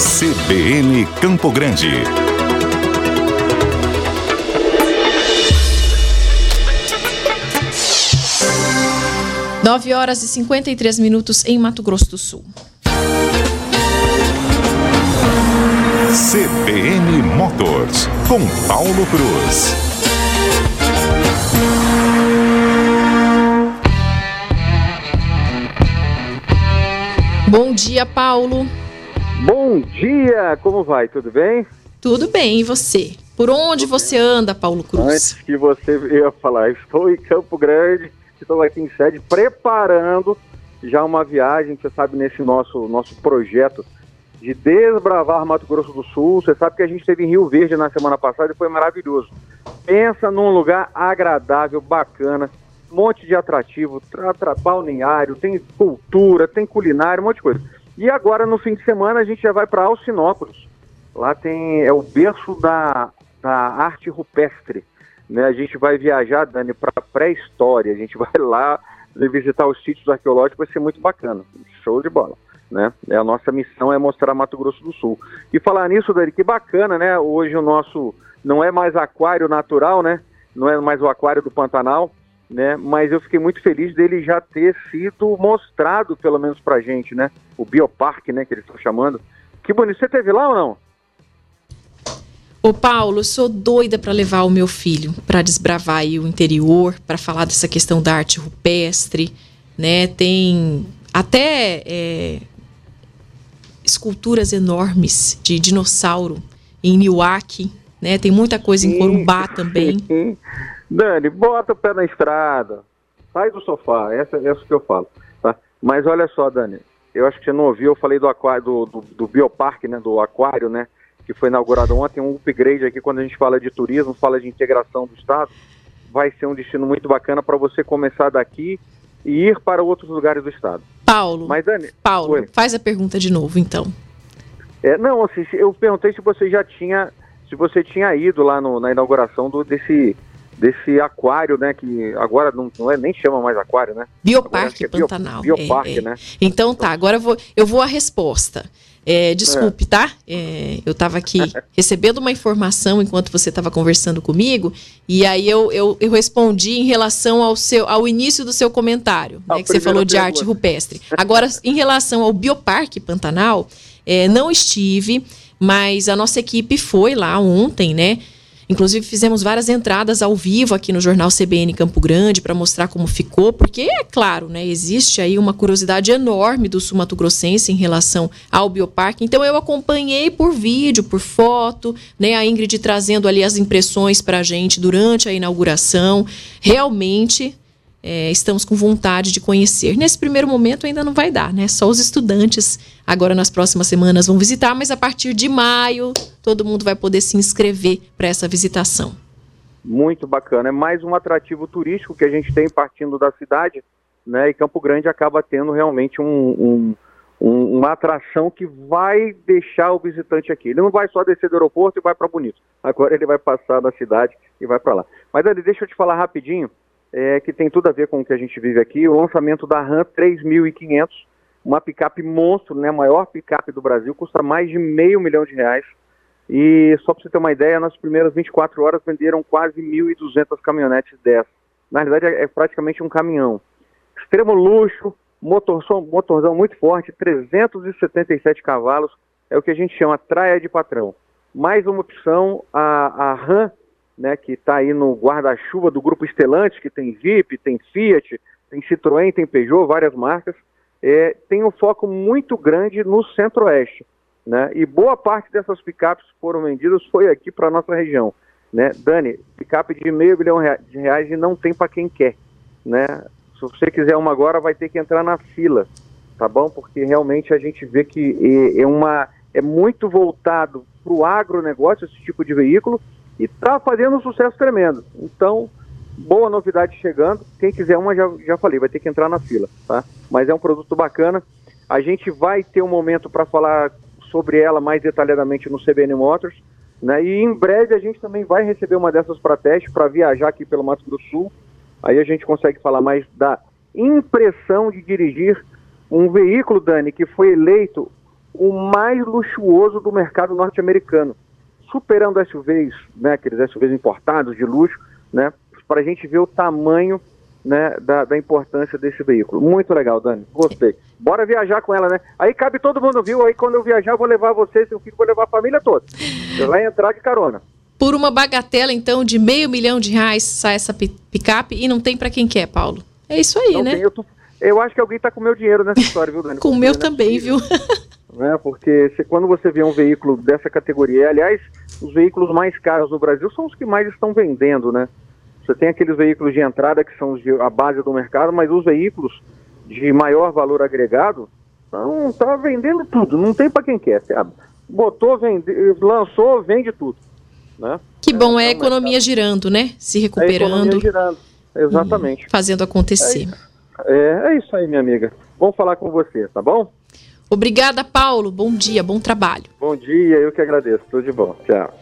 CBN Campo Grande. Nove horas e 53 minutos em Mato Grosso do Sul. CBN Motors, com Paulo Cruz. Bom dia, Paulo. Bom dia, como vai? Tudo bem? Tudo bem, e você? Por onde você anda, Paulo Cruz? Antes que você ia falar, estou em Campo Grande, estou aqui em sede preparando já uma viagem, você sabe, nesse nosso, nosso projeto de desbravar Mato Grosso do Sul. Você sabe que a gente esteve em Rio Verde na semana passada e foi maravilhoso. Pensa num lugar agradável, bacana, monte de atrativo, tra, tra, balneário, tem cultura, tem culinária, um monte de coisa. E agora, no fim de semana, a gente já vai para Alcinópolis. Lá tem é o berço da, da arte rupestre. Né? A gente vai viajar, Dani, para pré-história. A gente vai lá visitar os sítios arqueológicos, vai ser muito bacana. Show de bola. Né? É a nossa missão é mostrar Mato Grosso do Sul. E falar nisso, Dani, que bacana, né? Hoje o nosso não é mais aquário natural, né? Não é mais o aquário do Pantanal, né? Mas eu fiquei muito feliz dele já ter sido mostrado, pelo menos pra gente, né? O Bioparque, né? Que eles estão chamando. Que bonito. Você teve lá ou não? Ô Paulo, eu sou doida para levar o meu filho para desbravar o interior, para falar dessa questão da arte rupestre, né? Tem até é, esculturas enormes de dinossauro em Niuaque, né? Tem muita coisa em Corumbá também. Dani, bota o pé na estrada, sai do sofá, essa, essa que eu falo, tá? Mas olha só, Dani, eu acho que você não ouviu, eu falei do aquário, do, do, do bioparque, né, do aquário, né, que foi inaugurado ontem, um upgrade aqui quando a gente fala de turismo, fala de integração do estado, vai ser um destino muito bacana para você começar daqui e ir para outros lugares do estado. Paulo, Mas, Dani, Paulo, faz a pergunta de novo, então. É, não, assim, eu perguntei se você já tinha, se você tinha ido lá no, na inauguração do, desse, desse aquário, né, que agora não, não é, nem chama mais aquário, né? Bioparque é Pantanal. Bio, bioparque, é, é. né? Então tá, agora eu vou, eu vou à resposta. É, desculpe, tá? É, eu estava aqui recebendo uma informação enquanto você estava conversando comigo, e aí eu, eu, eu, respondi em relação ao, seu, ao início do seu comentário, né, que você falou de arte rupestre. Agora, em relação ao Bioparque Pantanal, é, não estive, mas a nossa equipe foi lá ontem, né? Inclusive, fizemos várias entradas ao vivo aqui no jornal CBN Campo Grande para mostrar como ficou, porque, é claro, né, existe aí uma curiosidade enorme do sul grossense em relação ao bioparque. Então, eu acompanhei por vídeo, por foto, né, a Ingrid trazendo ali as impressões para a gente durante a inauguração. Realmente é, estamos com vontade de conhecer. Nesse primeiro momento ainda não vai dar, né? Só os estudantes agora nas próximas semanas vão visitar, mas a partir de maio todo mundo vai poder se inscrever para essa visitação. Muito bacana. É mais um atrativo turístico que a gente tem partindo da cidade, né? E Campo Grande acaba tendo realmente um, um, um, uma atração que vai deixar o visitante aqui. Ele não vai só descer do aeroporto e vai para Bonito. Agora ele vai passar na cidade e vai para lá. Mas Dani, deixa eu te falar rapidinho é, que tem tudo a ver com o que a gente vive aqui, o lançamento da RAM 3500, uma picape monstro, né, a maior picape do Brasil, custa mais de meio milhão de reais. E só para você ter uma ideia, nas primeiras 24 horas venderam quase 1.200 caminhonetes dessas. Na realidade é, é praticamente um caminhão. Extremo luxo, motor, motorzão muito forte, 377 cavalos, é o que a gente chama traia de patrão. Mais uma opção, a, a RAM né, que está aí no guarda-chuva do grupo Stellantis, que tem VIP, tem Fiat, tem Citroën, tem Peugeot, várias marcas, é, tem um foco muito grande no centro-oeste. Né, e boa parte dessas picapes que foram vendidas foi aqui para a nossa região. Né? Dani, picape de meio bilhão de reais e não tem para quem quer. Né? Se você quiser uma agora, vai ter que entrar na fila, tá bom? Porque realmente a gente vê que é, é uma, é muito voltado para o agronegócio esse tipo de veículo, e está fazendo um sucesso tremendo. Então, boa novidade chegando. Quem quiser uma, já, já falei, vai ter que entrar na fila, tá? Mas é um produto bacana. A gente vai ter um momento para falar sobre ela mais detalhadamente no CBN Motors, né? E em breve a gente também vai receber uma dessas para teste para viajar aqui pelo Mato Grosso do Sul. Aí a gente consegue falar mais da impressão de dirigir um veículo, Dani, que foi eleito o mais luxuoso do mercado norte-americano, superando SUVs, né, aqueles SUVs importados de luxo, né, para a gente ver o tamanho né, da, da, importância desse veículo. Muito legal, Dani. Gostei. Bora viajar com ela, né? Aí cabe todo mundo, viu? Aí quando eu viajar, eu vou levar você, seu filho, vou levar a família toda. Você vai entrar de carona. Por uma bagatela, então, de meio milhão de reais sai essa picape e não tem para quem quer, Paulo. É isso aí, não né? Tem, eu, tô, eu, acho que alguém tá com meu dinheiro nessa história, viu, Dani? com o meu também, viu? né? Porque se, quando você vê um veículo dessa categoria, aliás, os veículos mais caros no Brasil são os que mais estão vendendo, né? Você tem aqueles veículos de entrada que são de, a base do mercado, mas os veículos de maior valor agregado não tá vendendo tudo, não tem para quem quer. Botou, vende, lançou, vende tudo. Né? Que bom, é, é a economia mercado. girando, né? Se recuperando. É a economia girando, exatamente. Fazendo acontecer. É, é, é isso aí, minha amiga. Vamos falar com você, tá bom? Obrigada, Paulo. Bom dia, bom trabalho. Bom dia, eu que agradeço. Tudo de bom. Tchau.